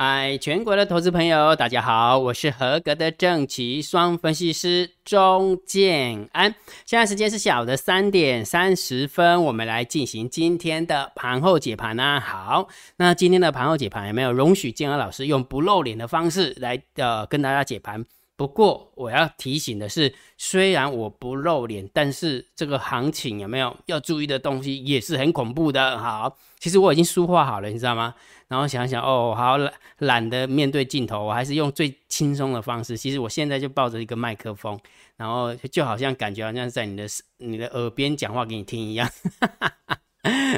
嗨，全国的投资朋友，大家好，我是合格的正奇双分析师钟建安。现在时间是下午的三点三十分，我们来进行今天的盘后解盘啊。好，那今天的盘后解盘有没有容许建安老师用不露脸的方式来呃跟大家解盘？不过我要提醒的是，虽然我不露脸，但是这个行情有没有要注意的东西也是很恐怖的。好，其实我已经书画好了，你知道吗？然后想想哦，好懒懒得面对镜头，我还是用最轻松的方式。其实我现在就抱着一个麦克风，然后就好像感觉好像在你的你的耳边讲话给你听一样。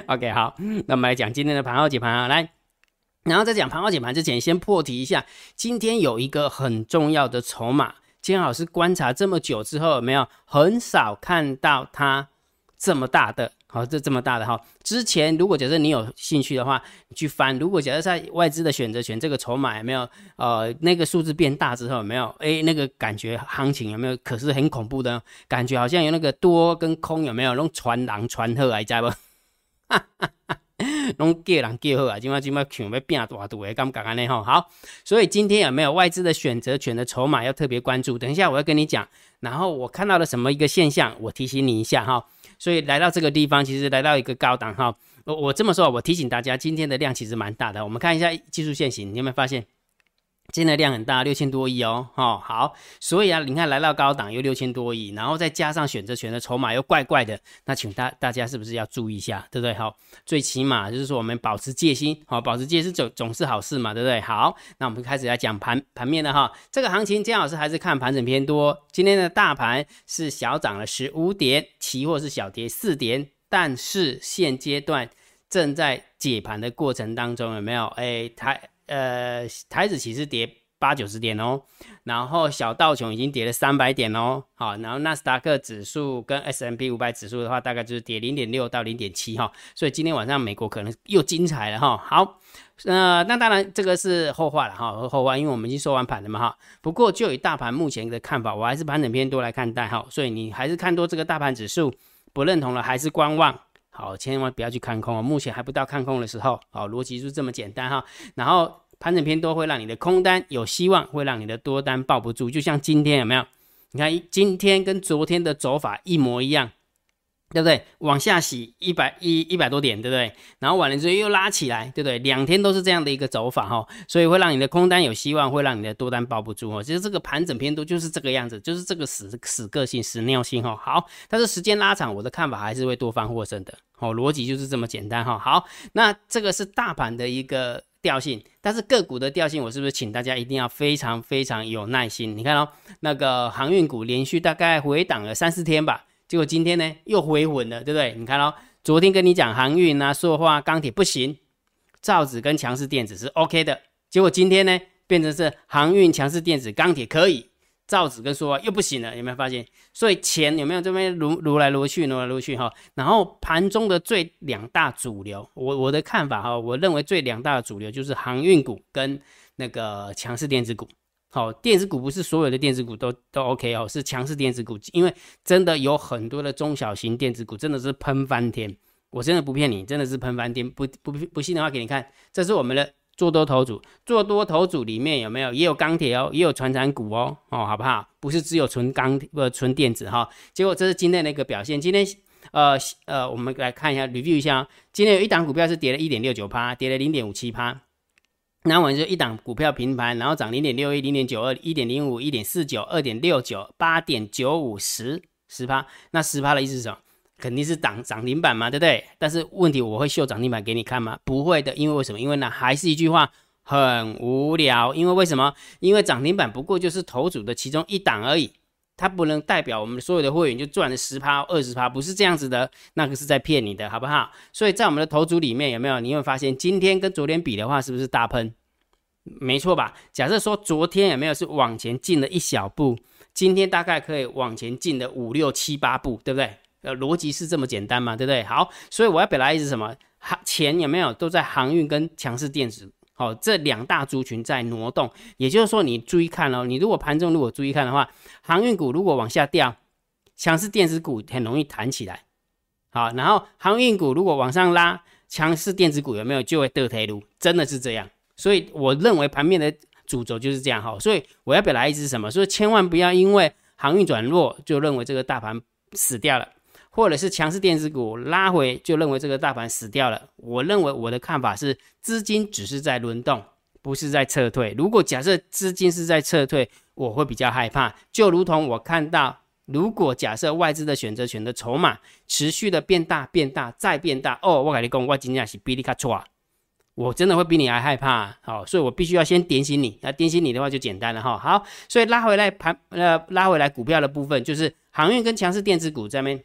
OK，好，那我们来讲今天的盘后解盘啊，来。然后在讲盘后解盘之前，先破题一下，今天有一个很重要的筹码，金老师观察这么久之后，有没有很少看到它这么大的？好，这这么大的哈。之前如果假设你有兴趣的话，你去翻。如果假设在外资的选择权这个筹码有没有？呃，那个数字变大之后有没有？哎，那个感觉行情有没有？可是很恐怖的感觉，好像有那个多跟空有没有？弄传狼传鹤来在不？哈哈哈。拢叫人叫好啊！今晚今晚想要变大度的感觉安尼吼好，所以今天有没有外资的选择权的筹码要特别关注？等一下我要跟你讲。然后我看到了什么一个现象，我提醒你一下哈。所以来到这个地方，其实来到一个高档哈。我我这么说，我提醒大家，今天的量其实蛮大的。我们看一下技术线型，你有没有发现？今天的量很大，六千多亿哦，哦好，所以啊，你看来到高档又六千多亿，然后再加上选择权的筹码又怪怪的，那请大大家是不是要注意一下，对不对？好，最起码就是说我们保持戒心，好，保持戒心总总是好事嘛，对不对？好，那我们开始来讲盘盘面的哈，这个行情姜老师还是看盘整偏多，今天的大盘是小涨了十五点，期货是小跌四点，但是现阶段正在解盘的过程当中，有没有？哎，台。呃，台子其实跌八九十点哦，然后小道琼已经跌了三百点哦，好，然后纳斯达克指数跟 S M P 五百指数的话，大概就是跌零点六到零点七哈，所以今天晚上美国可能又精彩了哈。好，呃，那当然这个是后话了哈，后话，因为我们已经收完盘了嘛哈。不过就以大盘目前的看法，我还是盘整偏多来看待哈，所以你还是看多这个大盘指数，不认同了还是观望。好，千万不要去看空哦，目前还不到看空的时候。好，逻辑就这么简单哈。然后盘整偏多会让你的空单有希望，会让你的多单抱不住。就像今天有没有？你看今天跟昨天的走法一模一样。对不对？往下洗一百一一百多点，对不对？然后完了之后又拉起来，对不对？两天都是这样的一个走法哈，所以会让你的空单有希望，会让你的多单抱不住哦。其实这个盘整偏多就是这个样子，就是这个死死个性、死尿性哈。好，但是时间拉长，我的看法还是会多方获胜的。好，逻辑就是这么简单哈。好，那这个是大盘的一个调性，但是个股的调性，我是不是请大家一定要非常非常有耐心？你看哦，那个航运股连续大概回档了三四天吧。结果今天呢又回稳了，对不对？你看哦，昨天跟你讲航运啊、塑化、钢铁不行，造纸跟强势电子是 OK 的。结果今天呢变成是航运、强势电子、钢铁可以，造纸跟塑化又不行了。有没有发现？所以钱有没有这边撸撸来撸去、撸来撸去哈？然后盘中的最两大主流，我我的看法哈，我认为最两大的主流就是航运股跟那个强势电子股。好，电子股不是所有的电子股都都 OK 哦，是强势电子股，因为真的有很多的中小型电子股真的是喷翻天，我真的不骗你，真的是喷翻天，不不不信的话给你看，这是我们的做多头组，做多头组里面有没有也有钢铁哦，也有船产股哦，哦好不好？不是只有纯钢不纯电子哈，结果这是今天的一个表现，今天呃呃我们来看一下 review 一下，今天有一档股票是跌了一点六九趴，跌了零点五七趴。那我们就一档股票平盘，然后涨零点六一、零点九二、一点零五、一点四九、二点六九、八点九五、十十趴。那十趴的意思是什么？肯定是涨涨停板嘛，对不对？但是问题我会秀涨停板给你看吗？不会的，因为为什么？因为呢，还是一句话，很无聊。因为为什么？因为涨停板不过就是头组的其中一档而已，它不能代表我们所有的会员就赚了十趴、二十趴，不是这样子的，那个是在骗你的，好不好？所以在我们的头组里面有没有？你会发现今天跟昨天比的话，是不是大喷？没错吧？假设说昨天有没有是往前进了一小步，今天大概可以往前进的五六七八步，对不对？呃，逻辑是这么简单嘛，对不对？好，所以我要表达意思什么？航钱有没有都在航运跟强势电子，好，这两大族群在挪动。也就是说，你注意看哦，你如果盘中如果注意看的话，航运股如果往下掉，强势电子股很容易弹起来。好，然后航运股如果往上拉，强势电子股有没有就会得台路？真的是这样。所以我认为盘面的主轴就是这样哈。所以我要表达意思是什么？所以千万不要因为航运转弱就认为这个大盘死掉了，或者是强势电子股拉回就认为这个大盘死掉了。我认为我的看法是，资金只是在轮动，不是在撤退。如果假设资金是在撤退，我会比较害怕。就如同我看到。如果假设外资的选择权的筹码持续的变大、变大、再变大，哦，我跟你讲，我今天是比你卡错，我真的会比你还害怕，好，所以我必须要先点醒你。那点醒你的话就简单了哈。好，所以拉回来盘，呃，拉回来股票的部分就是航运跟强势电子股这边。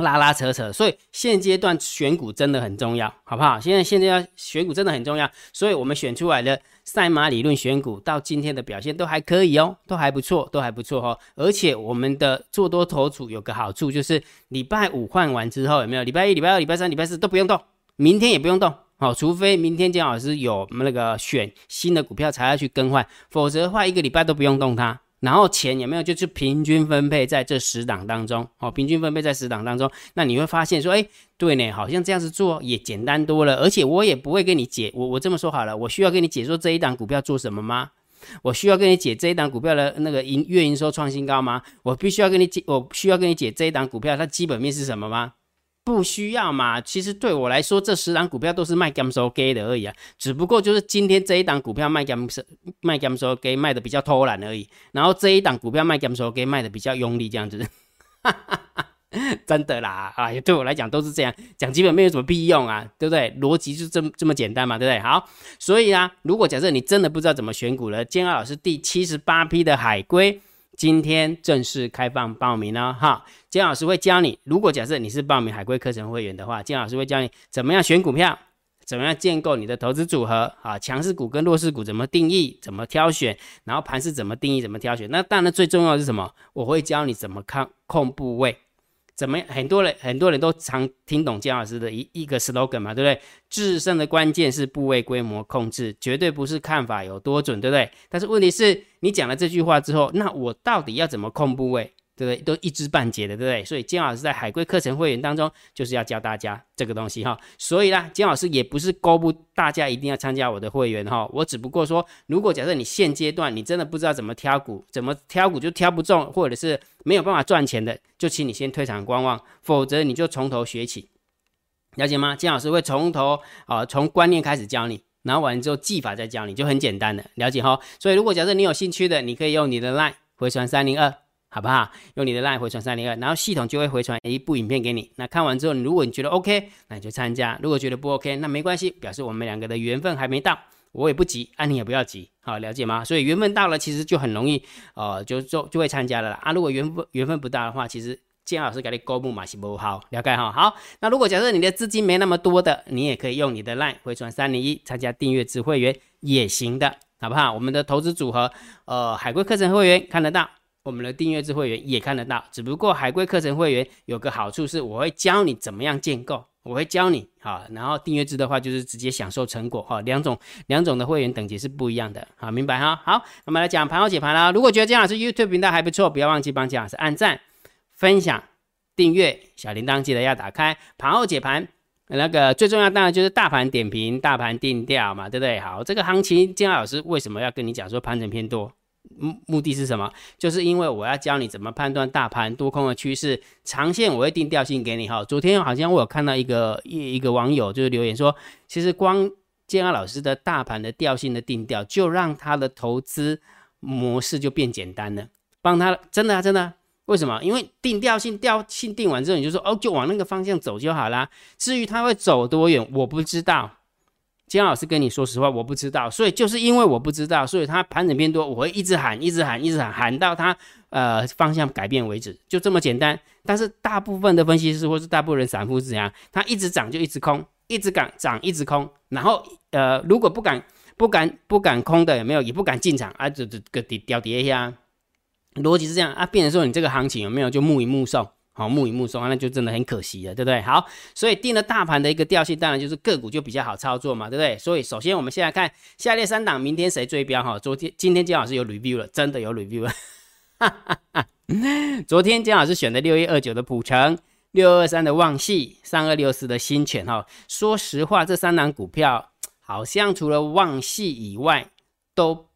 拉拉扯扯，所以现阶段选股真的很重要，好不好？现在现在要选股真的很重要，所以我们选出来的赛马理论选股到今天的表现都还可以哦，都还不错，都还不错哈。而且我们的做多头组有个好处就是礼拜五换完之后有没有？礼拜一、礼拜二、礼拜三、礼拜四都不用动，明天也不用动，好，除非明天姜老师有那个选新的股票才要去更换，否则的话一个礼拜都不用动它。然后钱有没有就是平均分配在这十档当中，哦，平均分配在十档当中，那你会发现说，哎，对呢，好像这样子做也简单多了，而且我也不会跟你解，我我这么说好了，我需要跟你解说这一档股票做什么吗？我需要跟你解这一档股票的那个营月营收创新高吗？我必须要跟你解，我需要跟你解这一档股票它基本面是什么吗？不需要嘛？其实对我来说，这十档股票都是卖 gam so gay 的而已啊。只不过就是今天这一档股票卖 gam so 卖 gam so gay 卖的比较偷懒而已。然后这一档股票卖 gam so gay 卖的比较用力，这样子。真的啦，哎，对我来讲都是这样。讲基本面有什么屁用啊？对不对？逻辑就这么这么简单嘛，对不对？好，所以啊，如果假设你真的不知道怎么选股了，建二老师第七十八批的海龟。今天正式开放报名了哈，金老师会教你。如果假设你是报名海龟课程会员的话，金老师会教你怎么样选股票，怎么样建构你的投资组合啊，强势股跟弱势股怎么定义，怎么挑选，然后盘是怎么定义，怎么挑选。那当然最重要的是什么？我会教你怎么看控部位。怎么很多人很多人都常听懂姜老师的一一个 slogan 嘛，对不对？制胜的关键是部位规模控制，绝对不是看法有多准，对不对？但是问题是你讲了这句话之后，那我到底要怎么控部位？对不对？都一知半解的，对不对？所以金老师在海龟课程会员当中，就是要教大家这个东西哈。所以呢，金老师也不是勾不大家一定要参加我的会员哈。我只不过说，如果假设你现阶段你真的不知道怎么挑股，怎么挑股就挑不中，或者是没有办法赚钱的，就请你先退场观望，否则你就从头学起，了解吗？金老师会从头啊，从观念开始教你，然后完之后技法再教你，就很简单的，了解哈。所以如果假设你有兴趣的，你可以用你的 line 回传三零二。好不好？用你的 line 回传三零二，然后系统就会回传一部影片给你。那看完之后，如果你觉得 OK，那你就参加；如果觉得不 OK，那没关系，表示我们两个的缘分还没到。我也不急，啊，你也不要急，好了解吗？所以缘分到了，其实就很容易，呃，就就就会参加了啦。啊，如果缘分缘分不到的话，其实建老师给你公布嘛是不好，了解哈。好，那如果假设你的资金没那么多的，你也可以用你的 line 回传三零一，参加订阅制会员也行的，好不好？我们的投资组合，呃，海龟课程会员看得到。我们的订阅制会员也看得到，只不过海龟课程会员有个好处是，我会教你怎么样建构，我会教你哈。然后订阅制的话，就是直接享受成果哈。两种两种的会员等级是不一样的，好，明白哈？好，我们来讲盘后解盘啦。如果觉得姜老师 YouTube 频道还不错，不要忘记帮姜老师按赞、分享、订阅，小铃铛记得要打开。盘后解盘那个最重要当然就是大盘点评、大盘定调嘛，对不对？好，这个行情姜老师为什么要跟你讲说盘整偏多？目目的是什么？就是因为我要教你怎么判断大盘多空的趋势，长线我会定调性给你哈。昨天好像我有看到一个一一个网友就是留言说，其实光建安老师的大盘的调性的定调，就让他的投资模式就变简单了，帮他真的啊真的，为什么？因为定调性调性定完之后，你就说哦，就往那个方向走就好啦。至于他会走多远，我不知道。姜老师跟你说实话，我不知道，所以就是因为我不知道，所以他盘整偏多，我会一直喊，一直喊，一直喊，喊到他呃方向改变为止，就这么简单。但是大部分的分析师或是大部分人散户是怎样？他一直涨就一直空，一直敢涨一直空，然后呃如果不敢不敢不敢空的有没有？也不敢进场啊，这这个跌掉跌一下，逻辑是这样啊，变成说你这个行情有没有就目一目送。好，目以目送啊，那就真的很可惜了，对不对？好，所以定了大盘的一个调性，当然就是个股就比较好操作嘛，对不对？所以首先我们现在看下列三档，明天谁追标？哈，昨天、今天姜老师有 review 了，真的有 review 了。昨天姜老师选的六一二九的普成，六二三的旺系，三二六四的新犬。哈，说实话，这三档股票。好像除了旺系以外，都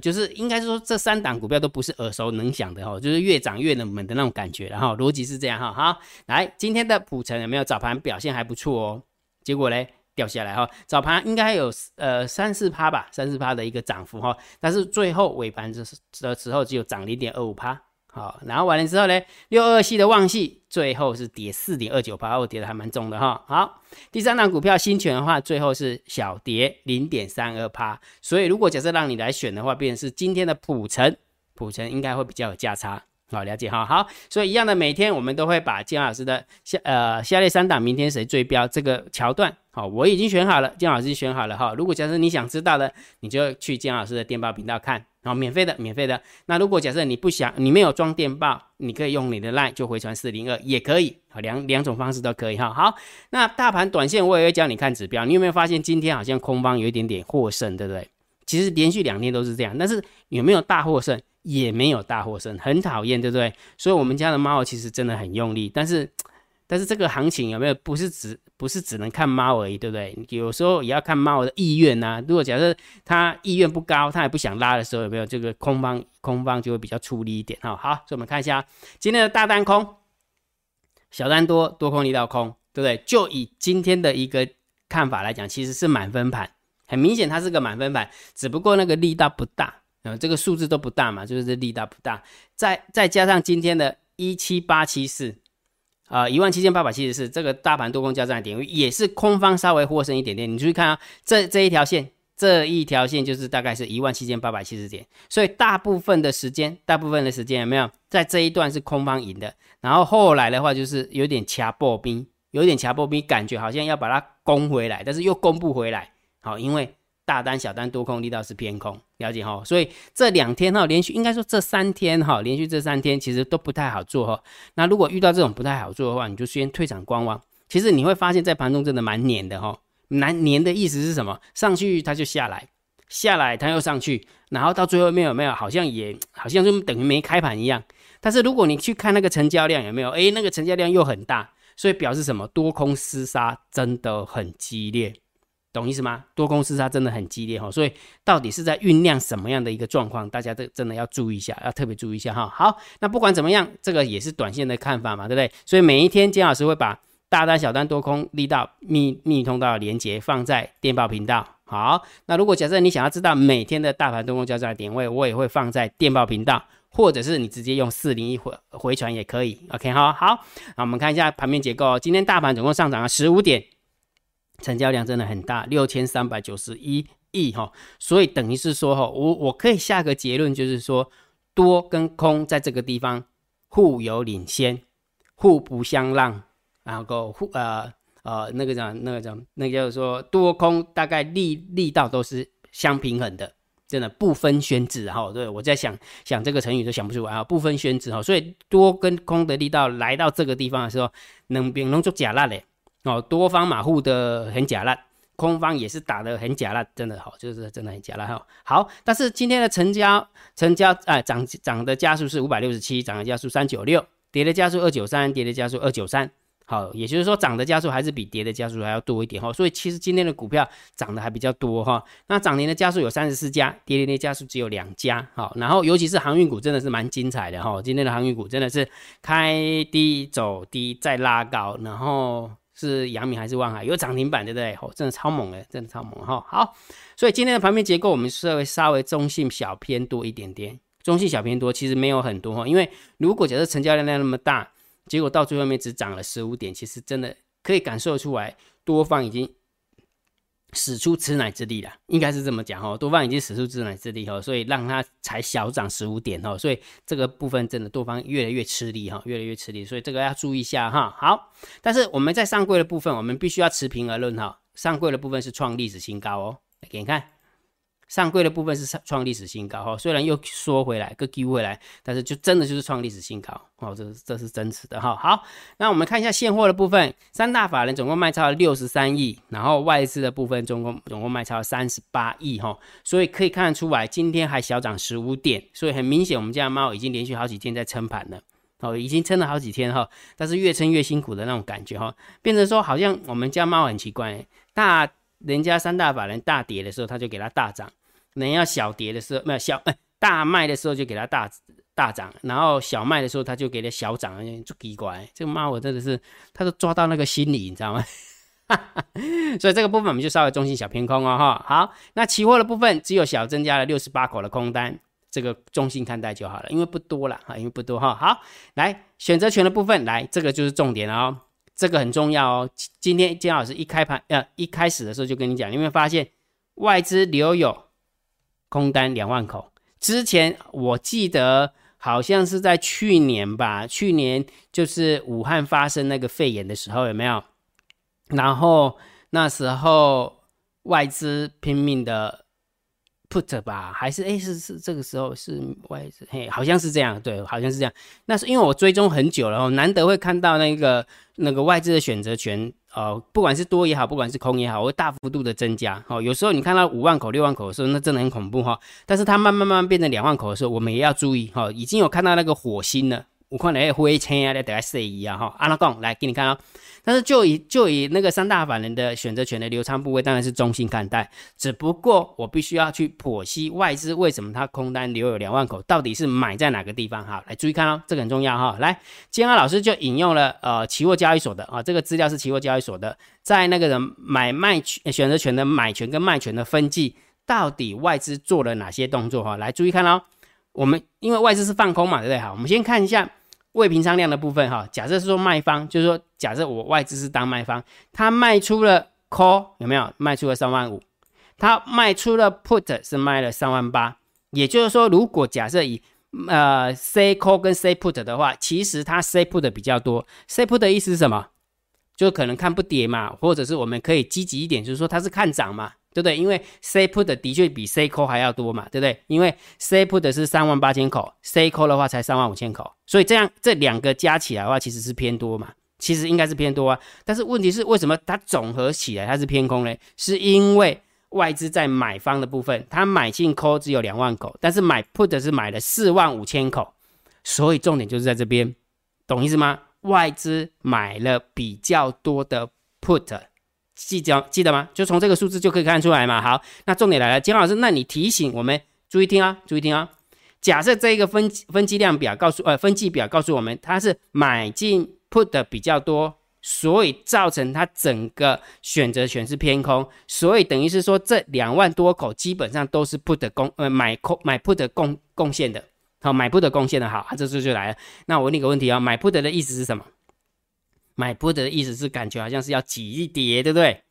就是应该说这三档股票都不是耳熟能详的哈，就是越涨越冷门的那种感觉，然后逻辑是这样哈。好，来今天的普成有没有早盘表现还不错哦？结果嘞掉下来哈，早盘应该有呃三四趴吧，三四趴的一个涨幅哈，但是最后尾盘的的时候只有涨零点二五趴。好，然后完了之后呢，六二系的旺系最后是跌四点二九八，我跌的还蛮重的哈。好，第三档股票新权的话，最后是小跌零点三二趴。所以如果假设让你来选的话，便是今天的普成，普成应该会比较有价差。好，了解哈。好，所以一样的，每天我们都会把金老师的下呃下列三档明天谁追标这个桥段，好，我已经选好了，金老师选好了哈。如果假设你想知道的，你就去金老师的电报频道看。好，免费的，免费的。那如果假设你不想，你没有装电报，你可以用你的 line 就回传四零二也可以，好两两种方式都可以哈。好，那大盘短线我也会教你看指标，你有没有发现今天好像空方有一点点获胜，对不对？其实连续两天都是这样，但是有没有大获胜？也没有大获胜，很讨厌，对不对？所以我们家的猫其实真的很用力，但是。但是这个行情有没有不是只不是只能看猫而已，对不对？有时候也要看猫的意愿呐。如果假设它意愿不高，它也不想拉的时候，有没有这个空方空方就会比较出力一点哈。好，所以我们看一下今天的大单空，小单多，多空力道空，对不对？就以今天的一个看法来讲，其实是满分盘，很明显它是个满分盘，只不过那个力道不大，呃，这个数字都不大嘛，就是这力道不大。再再加上今天的一七八七四。啊，一万七千八百七十四，这个大盘多空交战的点位也是空方稍微获胜一点点。你注意看啊，这这一条线，这一条线就是大概是一万七千八百七十点，所以大部分的时间，大部分的时间有没有在这一段是空方赢的？然后后来的话就是有点掐破冰，有点掐破冰，感觉好像要把它攻回来，但是又攻不回来。好，因为。大单、小单、多空力道是偏空，了解哈。所以这两天哈，连续应该说这三天哈，连续这三天其实都不太好做哈。那如果遇到这种不太好做的话，你就先退场观望。其实你会发现在盘中真的蛮黏的哈。难黏的意思是什么？上去它就下来，下来它又上去，然后到最后面有没有？好像也好像就等于没开盘一样。但是如果你去看那个成交量有没有？诶，那个成交量又很大，所以表示什么？多空厮杀真的很激烈。懂意思吗？多空厮杀真的很激烈哈，所以到底是在酝酿什么样的一个状况？大家这真的要注意一下，要特别注意一下哈。好，那不管怎么样，这个也是短线的看法嘛，对不对？所以每一天金老师会把大单、小单、多空力道、密密通道连接放在电报频道。好，那如果假设你想要知道每天的大盘多空交叉点位，我也会放在电报频道，或者是你直接用四零一回回传也可以。OK 哈，好，那我们看一下盘面结构，今天大盘总共上涨了十五点。成交量真的很大，六千三百九十一亿哈，所以等于是说哈，我我可以下个结论，就是说多跟空在这个地方互有领先，互不相让，然后互呃呃那个叫那个叫那个就是说多空大概力力道都是相平衡的，真的不分轩轾哈。对我在想想这个成语都想不出来啊，不分轩轾哈，所以多跟空的力道来到这个地方的时候，能变能做假烂嘞。哦，多方马虎的很假烂，空方也是打的很假烂，真的好，就是真的很假烂哈。好，但是今天的成交成交哎涨涨的加速是五百六十七，涨的加速三九六，跌的加速二九三，跌的加速二九三。好，也就是说涨的加速还是比跌的加速还要多一点哈。所以其实今天的股票涨的还比较多哈。那涨停的加速有三十四家，跌停的加速只有两家。好，然后尤其是航运股真的是蛮精彩的哈。今天的航运股真的是开低走低再拉高，然后。是阳明还是万海有涨停板，对不对？哦，真的超猛的，真的超猛哈。好，所以今天的盘面结构，我们稍微稍微中性小偏多一点点，中性小偏多，其实没有很多哈。因为如果假设成交量量那么大，结果到最后面只涨了十五点，其实真的可以感受出来，多方已经。使出吃奶之力了，应该是这么讲哦。多方已经使出吃奶之力哦，所以让它才小涨十五点哦。所以这个部分真的多方越来越吃力哈，越来越吃力，所以这个要注意一下哈。好，但是我们在上柜的部分，我们必须要持平而论哈。上柜的部分是创历史新高哦，来给你看。上柜的部分是创历史新高哈，虽然又缩回来，个丢回来，但是就真的就是创历史新高哦，这这是真实的哈。好，那我们看一下现货的部分，三大法人总共卖超了六十三亿，然后外资的部分总共总共卖超了三十八亿哈，所以可以看得出来，今天还小涨十五点，所以很明显我们家猫已经连续好几天在撑盘了，哦，已经撑了好几天哈，但是越撑越辛苦的那种感觉哈，变成说好像我们家猫很奇怪，大。人家三大法人大跌的时候，它就给它大涨；人要小跌的时候，没有小大卖的时候就给它大大涨，然后小卖的时候他就给它小涨，就奇怪。这个妈，我真的是，他都抓到那个心理，你知道吗？所以这个部分我们就稍微中性小偏空哦，哈。好，那期货的部分只有小增加了六十八口的空单，这个中性看待就好了，因为不多了哈，因为不多哈。好，来选择权的部分，来这个就是重点哦。这个很重要哦。今天金老师一开盘，呃，一开始的时候就跟你讲，你有没有发现外资留有空单两万口？之前我记得好像是在去年吧，去年就是武汉发生那个肺炎的时候，有没有？然后那时候外资拼命的。Put 吧，还是哎是是这个时候是外资嘿，好像是这样，对，好像是这样。那是因为我追踪很久了哦，难得会看到那个那个外资的选择权，呃，不管是多也好，不管是空也好，会大幅度的增加。哦，有时候你看到五万口、六万口的时候，那真的很恐怖哈。但是它慢慢慢慢变成两万口的时候，我们也要注意哈。已经有看到那个火星了。我看那灰青啊，在等下四一啊哈，阿拉贡来给你看哦。但是就以就以那个三大法人的选择权的流仓部位，当然是中性看待。只不过我必须要去剖析外资为什么它空单留有两万口，到底是买在哪个地方哈？来注意看哦，这个很重要哈。来，金安老师就引用了呃期货交易所的啊，这个资料是期货交易所的，在那个人买卖权选择权的买权跟卖权的分际，到底外资做了哪些动作哈？来注意看哦。我们因为外资是放空嘛，对不对？好，我们先看一下。未平仓量的部分哈，假设是说卖方，就是说假设我外资是当卖方，他卖出了 call 有没有卖出了三万五？他卖出了 put 是卖了三万八，也就是说，如果假设以呃 C call 跟 C put 的话，其实它 C put 的比较多。C put 的意思是什么？就可能看不跌嘛，或者是我们可以积极一点，就是说它是看涨嘛。对不对？因为 C put 的确比 C call 还要多嘛，对不对？因为 C put 是三万八千口，C call 的话才三万五千口，所以这样这两个加起来的话，其实是偏多嘛，其实应该是偏多啊。但是问题是，为什么它总合起来它是偏空呢？是因为外资在买方的部分，它买进 call 只有两万口，但是买 put 是买了四万五千口，所以重点就是在这边，懂意思吗？外资买了比较多的 put。记得记得吗？就从这个数字就可以看出来嘛。好，那重点来了，金老师，那你提醒我们注意听啊，注意听啊。假设这一个分分计量表告诉呃分计表告诉我们，它是买进 put 的比较多，所以造成它整个选择权是偏空，所以等于是说这两万多口基本上都是 put 的贡呃买空买 put 的贡贡献的，好买 put 的贡献的好，这次就来了。那我问你个问题啊，买 put 的意思是什么？买 put 的意思是感觉好像是要急跌，对不对？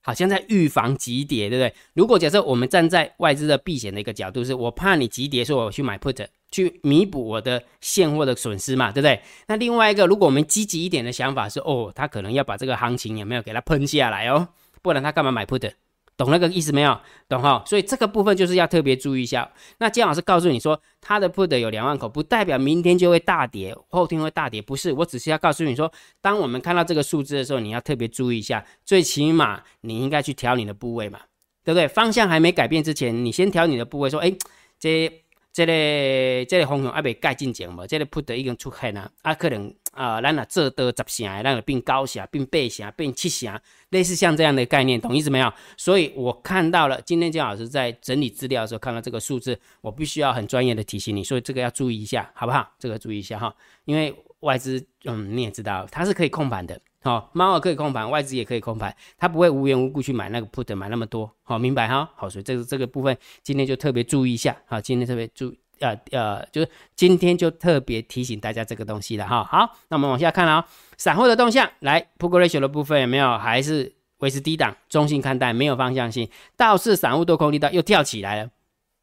好像在预防急跌，对不对？如果假设我们站在外资的避险的一个角度，是我怕你急跌，所以我去买 put 去弥补我的现货的损失嘛，对不对？那另外一个，如果我们积极一点的想法是，哦，他可能要把这个行情有没有给它喷下来哦？不然他干嘛买 put？懂那个意思没有？懂哈？所以这个部分就是要特别注意一下。那姜老师告诉你说，他的 put 有两万口，不代表明天就会大跌，后天会大跌，不是。我只是要告诉你说，当我们看到这个数字的时候，你要特别注意一下。最起码你应该去调你的部位嘛，对不对？方向还没改变之前，你先调你的部位，说，哎，这。这类这个方向还未改进前嘛，这类 put 已经出现了，啊，可能啊，咱啊做多十成，咱就变九成，变八成，变七成，类似像这样的概念，懂意思没有？所以我看到了，今天姜老师在整理资料的时候看到这个数字，我必须要很专业的提醒你，所以这个要注意一下，好不好？这个注意一下哈，因为外资，嗯，你也知道，它是可以控盘的。好，猫儿可以控盘，外资也可以控盘，它不会无缘无故去买那个 put 买那么多，好，明白哈？好，所以这个这个部分今天就特别注意一下，好，今天特别注呃呃，就是今天就特别提醒大家这个东西了哈。好，那我们往下看啊，散户的动向，来 put ratio 的部分有没有？还是维持低档，中性看待，没有方向性，倒是散户多空力道又跳起来了，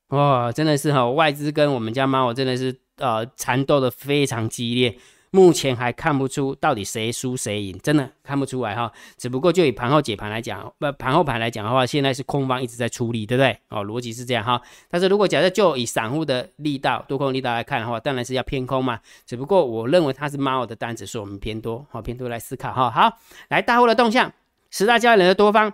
哇，真的是哈，外资跟我们家猫真的是呃缠斗的非常激烈。目前还看不出到底谁输谁赢，真的看不出来哈。只不过就以盘后解盘来讲，不盘后盘来讲的话，现在是空方一直在出力，对不对？哦，逻辑是这样哈。但是如果假设就以散户的力道、多空力道来看的话，当然是要偏空嘛。只不过我认为它是猫的单子，所以我们偏多，好偏多来思考哈。好，来大户的动向，十大交易人的多方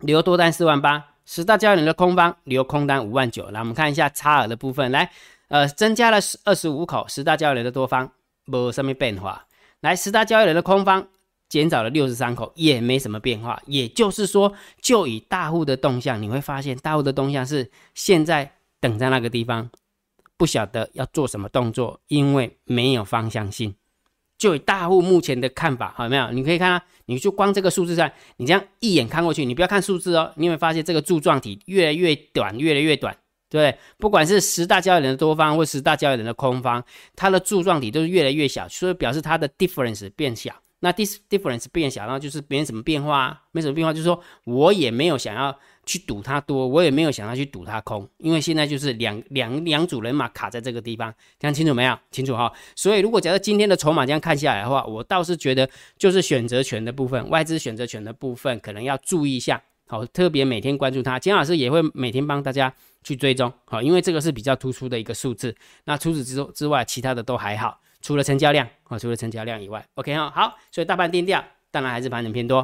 留多单四万八，十大交易人的空方留空单五万九。来，我们看一下差额的部分，来，呃，增加了十二十五口，十大交易人的多方。无什么变化。来，十大交易人的空方减少了六十三口，也没什么变化。也就是说，就以大户的动向，你会发现大户的动向是现在等在那个地方，不晓得要做什么动作，因为没有方向性。就以大户目前的看法，好没有？你可以看啊，你就光这个数字上，你这样一眼看过去，你不要看数字哦，你会发现这个柱状体越来越短，越来越短，对不？管是十大交易人的多方或十大交易人的空方，它的柱状体都是越来越小，所以表示它的 difference 变小。那 dis difference 变小，然后就是没什么变化，没什么变化，就是说我也没有想要去赌它多，我也没有想要去赌它空，因为现在就是两两两组人马卡在这个地方，这样清楚没有？清楚哈。所以如果假设今天的筹码这样看下来的话，我倒是觉得就是选择权的部分，外资选择权的部分可能要注意一下，好，特别每天关注它。金老师也会每天帮大家去追踪，好，因为这个是比较突出的一个数字。那除此之之外，其他的都还好。除了成交量啊，除了成交量以外，OK 哈，好，所以大盘定调，当然还是盘整偏多，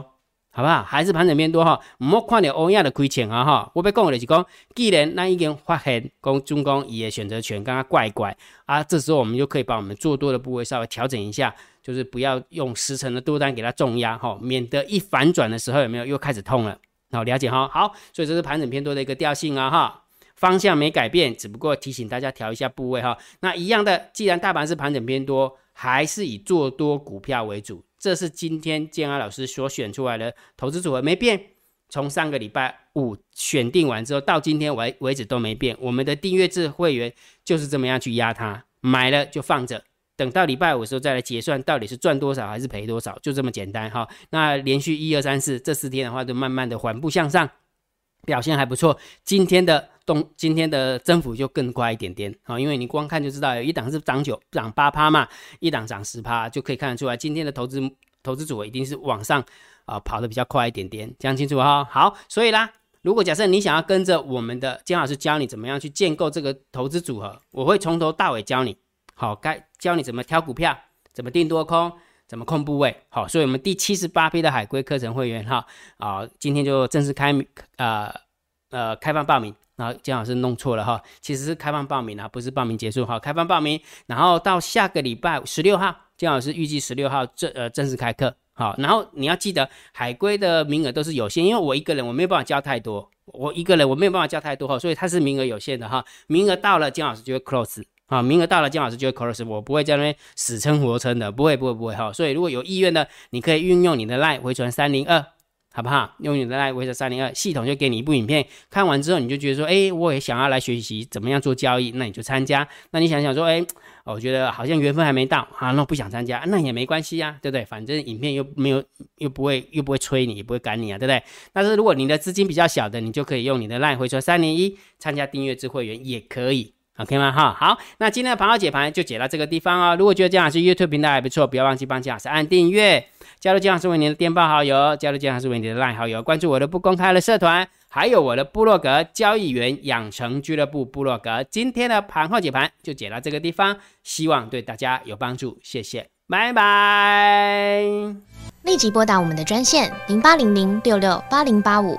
好不好？还是盘整偏多哈，唔好看到欧亚的亏钱啊哈。我被讲的就是讲，既然那已经发现公中公也选择权刚刚怪怪啊，这时候我们就可以把我们做多的部位稍微调整一下，就是不要用十成的多单给它重压哈，免得一反转的时候有没有又开始痛了？好，了解哈，好，所以这是盘整偏多的一个调性啊哈。方向没改变，只不过提醒大家调一下部位哈。那一样的，既然大盘是盘整偏多，还是以做多股票为主。这是今天建安老师所选出来的投资组合没变，从上个礼拜五选定完之后到今天为为止都没变。我们的订阅制会员就是这么样去压它，买了就放着，等到礼拜五的时候再来结算，到底是赚多少还是赔多少，就这么简单哈。那连续一二三四这四天的话，就慢慢的缓步向上。表现还不错，今天的动，今天的增幅就更快一点点啊，因为你光看就知道，有一档是涨九涨八趴嘛，一档涨十趴，就可以看得出来，今天的投资投资组合一定是往上啊跑的比较快一点点，讲清楚哈。好，所以啦，如果假设你想要跟着我们的姜老师教你怎么样去建构这个投资组合，我会从头到尾教你，好，该教你怎么挑股票，怎么定多空。怎么控部位？好，所以我们第七十八批的海归课程会员哈啊，今天就正式开呃呃开放报名。然后姜老师弄错了哈，其实是开放报名啊，不是报名结束哈，开放报名。然后到下个礼拜十六号，姜老师预计十六号正呃正式开课。好，然后你要记得海归的名额都是有限，因为我一个人我没有办法教太多，我一个人我没有办法教太多哈，所以它是名额有限的哈，名额到了姜老师就会 close。啊，名额到了，姜老师就会 close，我不会在那边死撑活撑的，不会，不会，不会哈。所以如果有意愿的，你可以运用你的 line 回传三零二，好不好？用你的 line 回传三零二，系统就给你一部影片，看完之后你就觉得说，哎，我也想要来学习怎么样做交易，那你就参加。那你想想说，哎，我觉得好像缘分还没到啊，那不想参加，那也没关系呀，对不对？反正影片又没有，又不会，又不会催你，也不会赶你啊，对不对？但是如果你的资金比较小的，你就可以用你的 line 回传三零一，参加订阅制会员也可以。OK 吗？哈，好，那今天的盘号解盘就解到这个地方哦。如果觉得姜老师 YouTube 频道还不错，不要忘记帮姜老师按订阅，加入姜老师为您的电报好友，加入姜老师为您的 LINE 好友，关注我的不公开的社团，还有我的部落格交易员养成俱乐部部落格。今天的盘号解盘就解到这个地方，希望对大家有帮助，谢谢，拜拜。立即拨打我们的专线零八零零六六八零八五。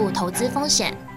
负投资风险。